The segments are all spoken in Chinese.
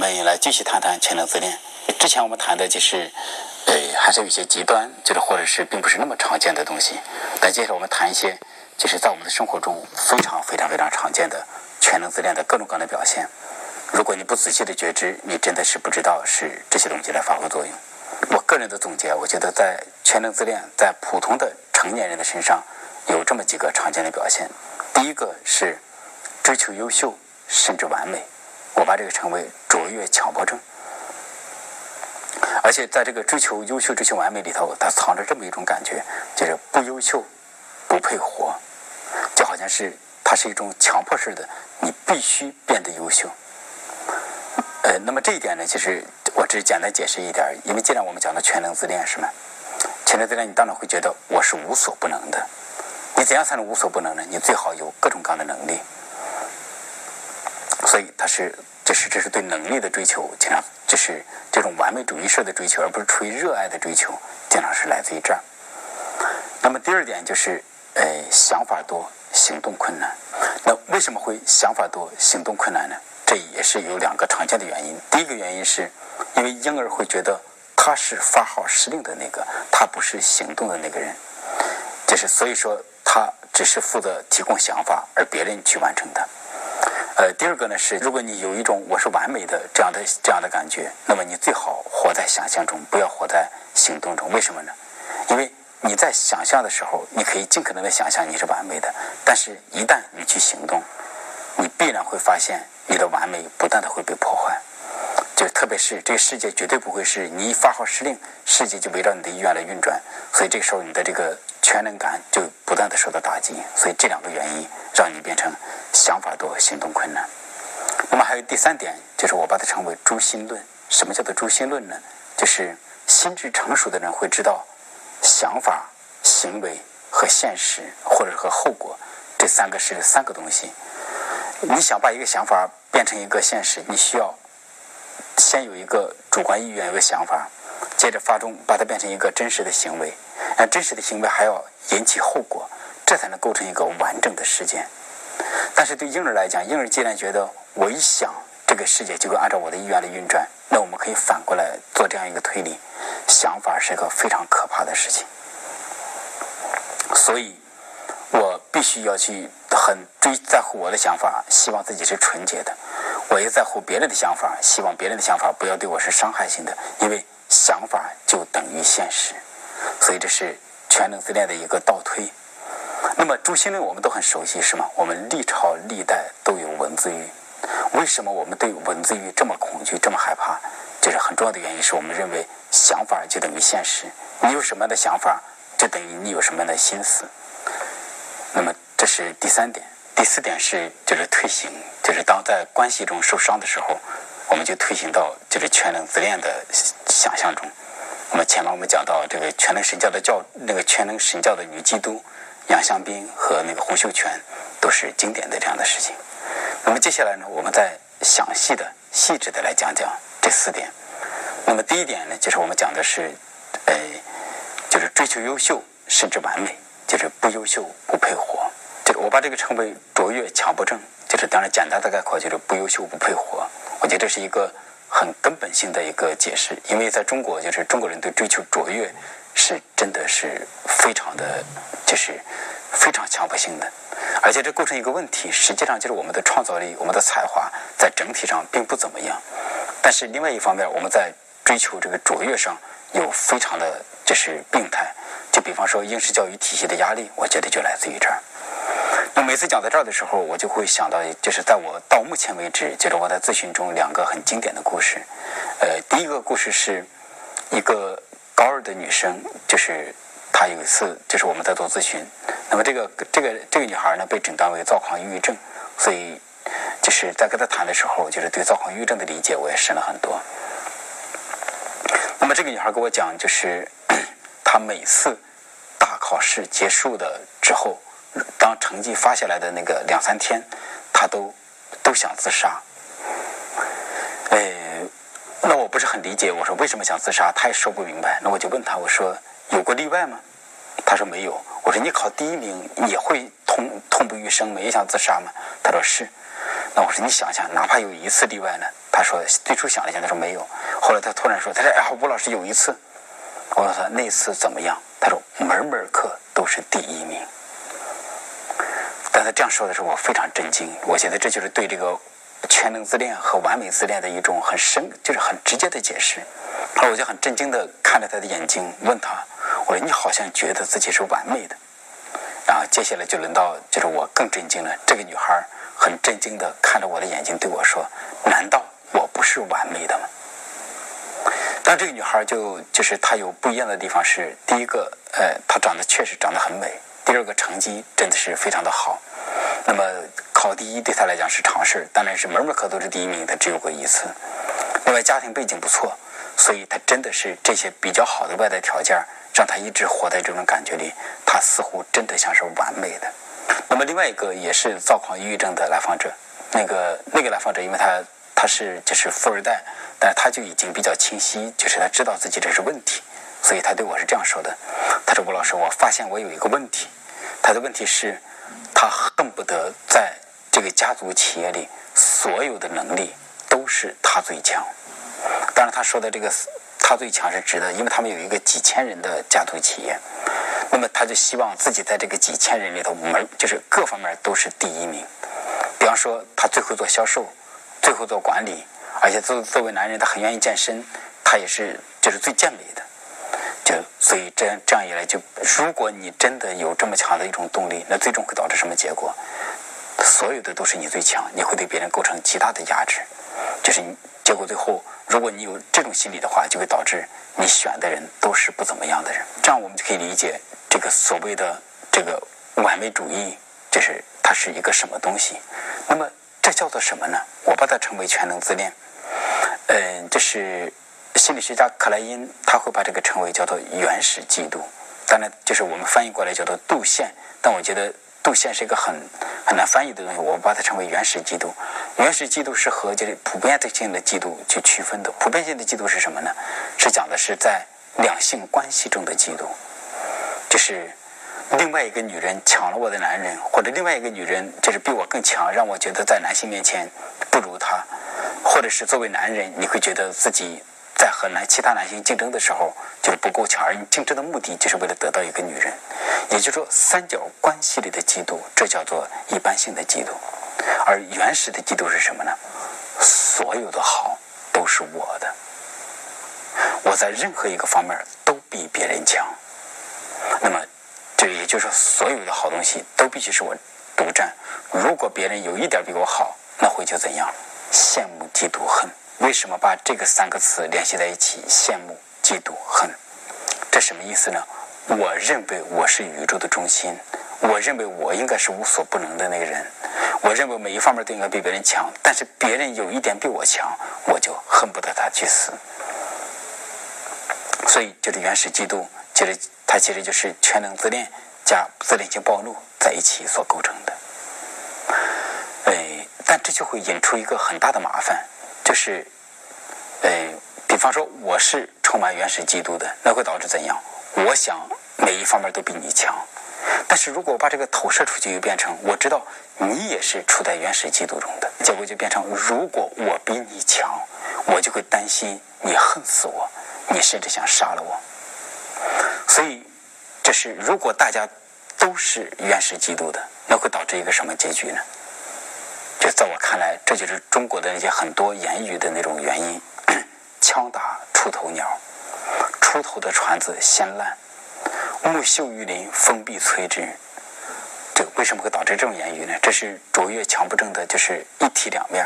我们来继续谈谈全能自恋。之前我们谈的就是，呃，还是有些极端，就是或者是并不是那么常见的东西。但接着我们谈一些，就是在我们的生活中非常非常非常常见的全能自恋的各种各样的表现。如果你不仔细的觉知，你真的是不知道是这些东西来发挥作用。我个人的总结，我觉得在全能自恋在普通的成年人的身上有这么几个常见的表现。第一个是追求优秀甚至完美，我把这个称为卓越强迫症。而且在这个追求优秀、追求完美里头，它藏着这么一种感觉，就是不优秀不配活，就好像是它是一种强迫式的，你必须变得优秀。呃，那么这一点呢，其实我只是简单解释一点，因为既然我们讲的全能自恋是吗？全能自恋，你当然会觉得我是无所不能的。你怎样才能无所不能呢？你最好有各种各样的能力。所以，他是，这是，这是对能力的追求，经常就是这种完美主义式的追求，而不是出于热爱的追求，经常是来自于这儿。那么第二点就是，呃，想法多，行动困难。那为什么会想法多，行动困难呢？这也是有两个常见的原因。第一个原因是，因为婴儿会觉得他是发号施令的那个，他不是行动的那个人。就是所以说，他只是负责提供想法，而别人去完成的。呃，第二个呢是，如果你有一种我是完美的这样的这样的感觉，那么你最好活在想象中，不要活在行动中。为什么呢？因为你在想象的时候，你可以尽可能的想象你是完美的，但是一旦你去行动，你必然会发现。你的完美不断的会被破坏，就特别是这个世界绝对不会是你一发号施令，世界就围绕你的意愿来运转，所以这个时候你的这个全能感就不断的受到打击，所以这两个原因让你变成想法多，行动困难。那么还有第三点，就是我把它称为诛心论。什么叫做诛心论呢？就是心智成熟的人会知道，想法、行为和现实，或者和后果这三个是三个东西。你想把一个想法。变成一个现实，你需要先有一个主观意愿，有个想法，接着发中，把它变成一个真实的行为。那真实的行为还要引起后果，这才能构成一个完整的事件。但是对婴儿来讲，婴儿既然觉得我一想，这个世界就会按照我的意愿来运转，那我们可以反过来做这样一个推理：想法是一个非常可怕的事情。所以。我必须要去很追在乎我的想法，希望自己是纯洁的；我也在乎别人的想法，希望别人的想法不要对我是伤害性的。因为想法就等于现实，所以这是全能自恋的一个倒推。那么诛心论我们都很熟悉，是吗？我们历朝历代都有文字狱。为什么我们对文字狱这么恐惧、这么害怕？就是很重要的原因是我们认为想法就等于现实。你有什么样的想法，就等于你有什么样的心思。那么这是第三点，第四点是就是退行，就是当在关系中受伤的时候，我们就退行到就是全能自恋的想象中。那么前面我们讲到这个全能神教的教那个全能神教的女基督杨香斌和那个洪秀全都是经典的这样的事情。那么接下来呢，我们再详细的、细致的来讲讲这四点。那么第一点呢，就是我们讲的是，呃，就是追求优秀甚至完美。就是不优秀不配活，这个我把这个称为卓越强迫症。就是当然简单的概括就是不优秀不配活。我觉得这是一个很根本性的一个解释，因为在中国就是中国人对追求卓越是真的是非常的，就是非常强迫性的，而且这构成一个问题。实际上就是我们的创造力、我们的才华在整体上并不怎么样，但是另外一方面我们在追求这个卓越上有非常的就是病态。就比方说应试教育体系的压力，我觉得就来自于这儿。那每次讲到这儿的时候，我就会想到，就是在我到目前为止，就是我在咨询中两个很经典的故事。呃，第一个故事是一个高二的女生，就是她有一次，就是我们在做咨询，那么这个这个这个女孩呢被诊断为躁狂抑郁症，所以就是在跟她谈的时候，就是对躁狂抑郁症的理解我也深了很多。那么这个女孩跟我讲，就是。她每次大考试结束的之后，当成绩发下来的那个两三天，他都都想自杀。哎，那我不是很理解，我说为什么想自杀？他也说不明白。那我就问他，我说有过例外吗？他说没有。我说你考第一名也会痛痛不欲生吗？也想自杀吗？他说是。那我说你想想，哪怕有一次例外呢？他说最初想了想，他说没有。后来他突然说，他说哎，吴老师有一次。我说那次怎么样？他说门门课都是第一名。但他这样说的时候，我非常震惊。我觉得这就是对这个全能自恋和完美自恋的一种很深，就是很直接的解释。后来我就很震惊的看着他的眼睛，问他：“我说你好像觉得自己是完美的。”然后接下来就轮到，就是我更震惊了。这个女孩很震惊的看着我的眼睛对我说：“难道我不是完美的吗？”但这个女孩就就是她有不一样的地方是：第一个，呃，她长得确实长得很美；第二个，成绩真的是非常的好。那么考第一对他来讲是常事，当然是门门课都是第一名，他只有过一次。另外家庭背景不错，所以他真的是这些比较好的外在条件，让他一直活在这种感觉里，他似乎真的像是完美的。那么另外一个也是躁狂抑郁症的来访者，那个那个来访者，因为他他是就是富二代。但他就已经比较清晰，就是他知道自己这是问题，所以他对我是这样说的：“他说吴老师，我发现我有一个问题，他的问题是，他恨不得在这个家族企业里，所有的能力都是他最强。当然，他说的这个他最强是指的，因为他们有一个几千人的家族企业，那么他就希望自己在这个几千人里头门就是各方面都是第一名。比方说，他最会做销售，最会做管理。”而且作作为男人，他很愿意健身，他也是就是最健美的，所以这样这样一来，就如果你真的有这么强的一种动力，那最终会导致什么结果？所有的都是你最强，你会对别人构成极大的压制，就是你结果最后，如果你有这种心理的话，就会导致你选的人都是不怎么样的人。这样我们就可以理解这个所谓的这个完美主义，就是它是一个什么东西？那么这叫做什么呢？我把它称为全能自恋。嗯，这是心理学家克莱因，他会把这个称为叫做原始嫉妒。当然，就是我们翻译过来叫做妒羡。但我觉得妒羡是一个很很难翻译的东西，我们把它称为原始嫉妒。原始嫉妒是和就是普遍性的嫉妒去区分的。普遍性的嫉妒是什么呢？是讲的是在两性关系中的嫉妒，就是另外一个女人抢了我的男人，或者另外一个女人就是比我更强，让我觉得在男性面前不如他。或者是作为男人，你会觉得自己在和男其他男性竞争的时候就是不够强，而你竞争的目的就是为了得到一个女人。也就是说，三角关系里的嫉妒，这叫做一般性的嫉妒。而原始的嫉妒是什么呢？所有的好都是我的，我在任何一个方面都比别人强。那么，这也就是说，所有的好东西都必须是我独占。如果别人有一点比我好，那会就怎样？羡慕、嫉妒、恨，为什么把这个三个词联系在一起？羡慕、嫉妒、恨，这什么意思呢？我认为我是宇宙的中心，我认为我应该是无所不能的那个人，我认为每一方面都应该比别人强，但是别人有一点比我强，我就恨不得他去死。所以，这个原始嫉妒，其实它其实就是全能自恋加自恋性暴露在一起所构成的。哎但这就会引出一个很大的麻烦，就是，呃，比方说我是充满原始嫉妒的，那会导致怎样？我想每一方面都比你强，但是如果我把这个投射出去，又变成我知道你也是处在原始嫉妒中的，结果就变成如果我比你强，我就会担心你恨死我，你甚至想杀了我。所以，这是如果大家都是原始嫉妒的，那会导致一个什么结局呢？看来，这就是中国的那些很多言语的那种原因。枪打出头鸟，出头的船子先烂。木秀于林，风必摧之。这为什么会导致这种言语呢？这是卓越强不正的，就是一体两面。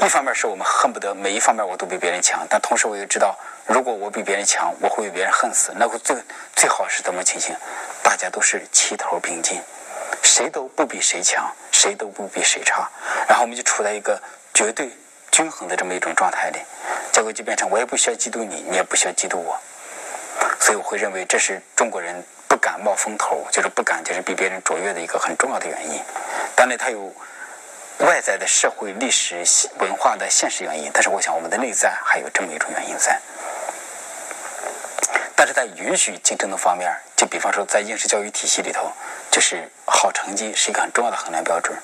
一方面是我们恨不得每一方面我都比别人强，但同时我又知道，如果我比别人强，我会被别人恨死。那会最最好是怎么情形？大家都是齐头并进。谁都不比谁强，谁都不比谁差，然后我们就处在一个绝对均衡的这么一种状态里，结果就变成我也不需要嫉妒你，你也不需要嫉妒我，所以我会认为这是中国人不敢冒风头，就是不敢就是比别人卓越的一个很重要的原因。当然，它有外在的社会、历史、文化的现实原因，但是我想我们的内在还有这么一种原因在。但是在允许竞争的方面，就比方说在应试教育体系里头，就是好成绩是一个很重要的衡量标准。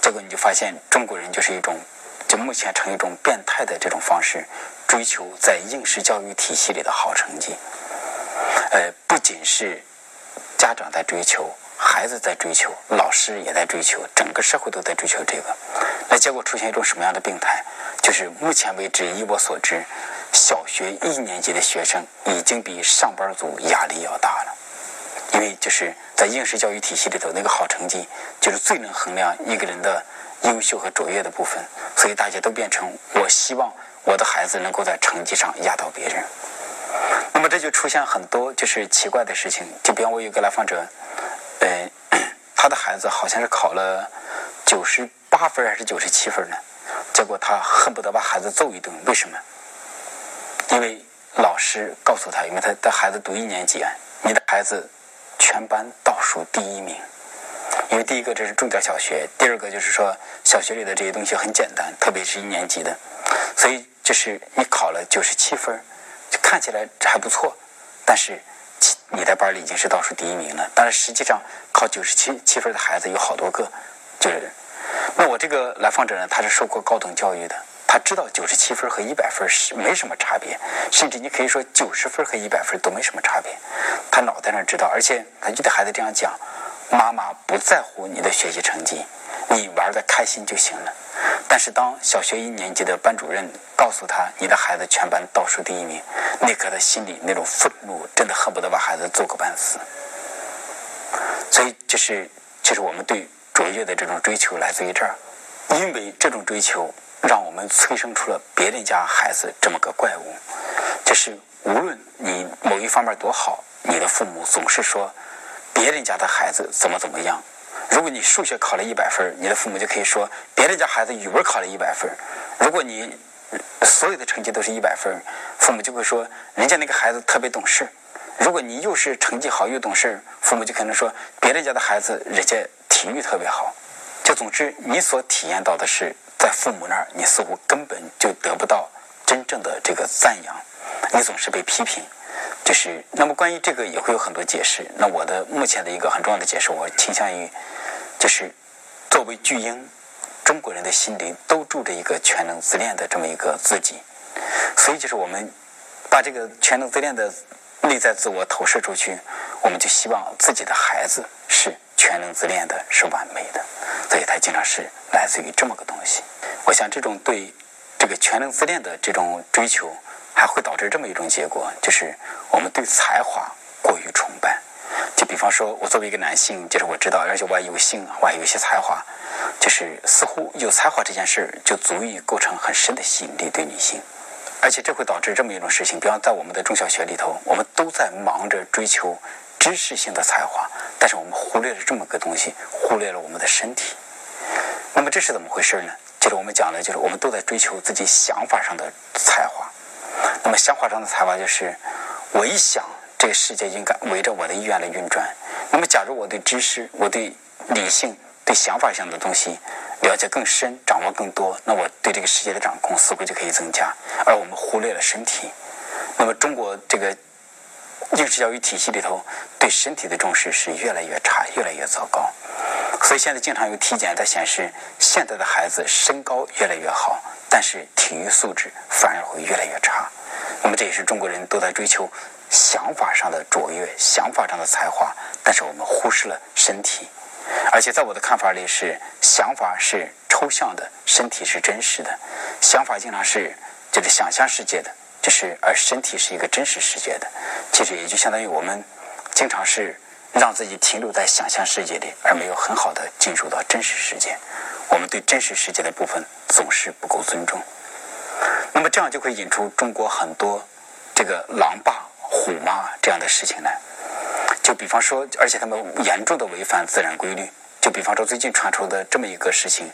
结果你就发现中国人就是一种，就目前成一种变态的这种方式，追求在应试教育体系里的好成绩。呃，不仅是家长在追求，孩子在追求，老师也在追求，整个社会都在追求这个。那结果出现一种什么样的病态？就是目前为止，以我所知，小学一年级的学生已经比上班族压力要大了。因为就是在应试教育体系里头，那个好成绩就是最能衡量一个人的优秀和卓越的部分，所以大家都变成我希望我的孩子能够在成绩上压倒别人。那么这就出现很多就是奇怪的事情，就比方我有个来访者，呃，他的孩子好像是考了九十八分还是九十七分呢？结果他恨不得把孩子揍一顿，为什么？因为老师告诉他，因为他的孩子读一年级，你的孩子。全班倒数第一名，因为第一个这是重点小学，第二个就是说小学里的这些东西很简单，特别是一年级的，所以就是你考了九十七分，看起来还不错，但是你在班里已经是倒数第一名了。但是实际上考九十七七分的孩子有好多个，就是那我这个来访者呢，他是受过高等教育的。他知道九十七分和一百分是没什么差别，甚至你可以说九十分和一百分都没什么差别。他脑袋上知道，而且他就对孩子这样讲：“妈妈不在乎你的学习成绩，你玩的开心就行了。”但是当小学一年级的班主任告诉他：“你的孩子全班倒数第一名”，那刻他心里那种愤怒，真的恨不得把孩子揍个半死。所以，就是就是我们对卓越的这种追求来自于这儿，因为这种追求。让我们催生出了别人家孩子这么个怪物，就是无论你某一方面多好，你的父母总是说别人家的孩子怎么怎么样。如果你数学考了一百分，你的父母就可以说别人家孩子语文考了一百分。如果你所有的成绩都是一百分，父母就会说人家那个孩子特别懂事。如果你又是成绩好又懂事，父母就可能说别人家的孩子人家体育特别好。就总之，你所体验到的是。在父母那儿，你似乎根本就得不到真正的这个赞扬，你总是被批评。就是那么，关于这个也会有很多解释。那我的目前的一个很重要的解释，我倾向于就是作为巨婴，中国人的心里都住着一个全能自恋的这么一个自己，所以就是我们把这个全能自恋的内在自我投射出去，我们就希望自己的孩子是全能自恋的，是完美的。所以，它经常是来自于这么个东西。我想，这种对这个全能自恋的这种追求，还会导致这么一种结果，就是我们对才华过于崇拜。就比方说，我作为一个男性，就是我知道，而且我还有幸，我还有一些才华，就是似乎有才华这件事就足以构成很深的吸引力对女性。而且这会导致这么一种事情，比方在我们的中小学里头，我们都在忙着追求知识性的才华，但是我们忽略了这么个东西，忽略了我们的身体。那么这是怎么回事呢？就是我们讲的，就是我们都在追求自己想法上的才华。那么想法上的才华，就是我一想，这个世界应该围着我的意愿来运转。那么，假如我对知识、我对理性、对想法上的东西了解更深、掌握更多，那我对这个世界的掌控似乎就可以增加。而我们忽略了身体。那么，中国这个应试教育体系里头对身体的重视是越来越差、越来越糟糕。所以现在经常有体检在显示，现在的孩子身高越来越好，但是体育素质反而会越来越差。那么这也是中国人都在追求想法上的卓越、想法上的才华，但是我们忽视了身体。而且在我的看法里，是想法是抽象的，身体是真实的。想法经常是就是想象世界的，就是而身体是一个真实世界的。其实也就相当于我们经常是。让自己停留在想象世界里，而没有很好的进入到真实世界。我们对真实世界的部分总是不够尊重。那么这样就会引出中国很多这个狼爸虎妈这样的事情来。就比方说，而且他们严重的违反自然规律。就比方说，最近传出的这么一个事情，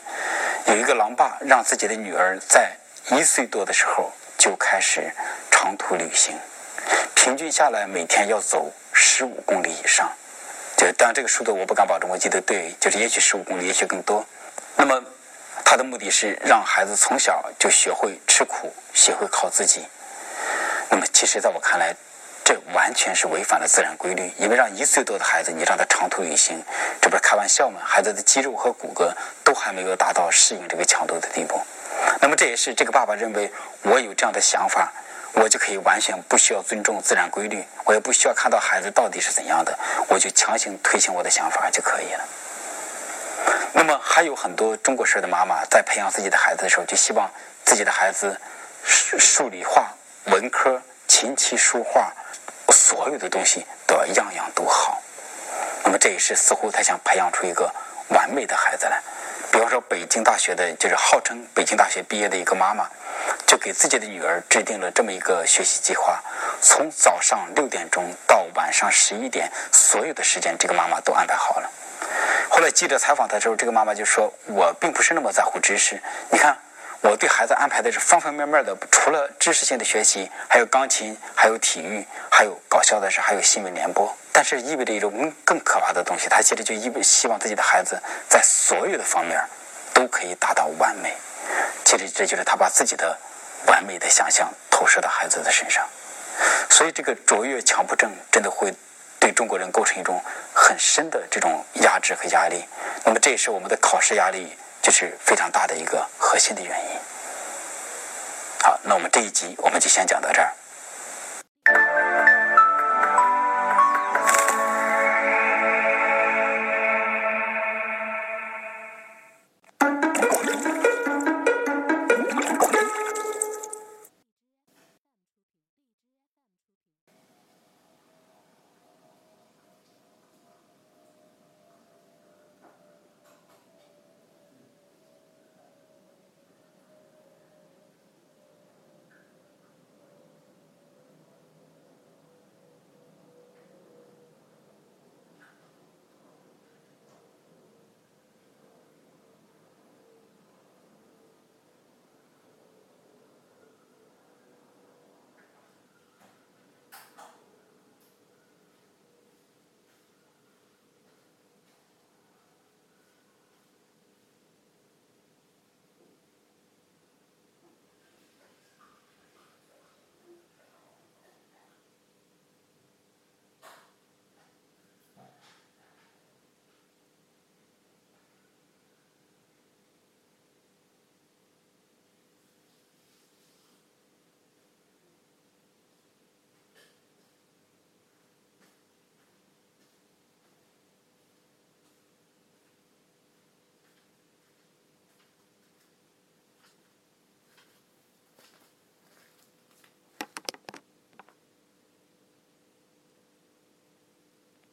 有一个狼爸让自己的女儿在一岁多的时候就开始长途旅行，平均下来每天要走十五公里以上。就但这个数字我不敢保证，我记得对，就是也许十五公里，也许更多。那么他的目的是让孩子从小就学会吃苦，学会靠自己。那么其实在我看来，这完全是违反了自然规律。因为让一岁多的孩子，你让他长途旅行，这不是开玩笑吗？孩子的肌肉和骨骼都还没有达到适应这个强度的地步。那么这也是这个爸爸认为，我有这样的想法，我就可以完全不需要尊重自然规律，我也不需要看到孩子到底是怎样的，我就强行推行我的想法就可以了。那么还有很多中国式的妈妈在培养自己的孩子的时候，就希望自己的孩子数数理化、文科、琴棋书画，所有的东西都要样样都好。那么这也是似乎他想培养出一个完美的孩子来。比方说，北京大学的，就是号称北京大学毕业的一个妈妈，就给自己的女儿制定了这么一个学习计划：从早上六点钟到晚上十一点，所有的时间，这个妈妈都安排好了。后来记者采访她的时候，这个妈妈就说：“我并不是那么在乎知识，你看，我对孩子安排的是方方面面的，除了知识性的学习，还有钢琴，还有体育，还有搞笑的是还有新闻联播。”但是意味着一种更可怕的东西，他其实就意味希望自己的孩子在所有的方面都可以达到完美。其实这就是他把自己的完美的想象投射到孩子的身上。所以这个卓越强迫症真的会对中国人构成一种很深的这种压制和压力。那么这也是我们的考试压力就是非常大的一个核心的原因。好，那我们这一集我们就先讲到这儿。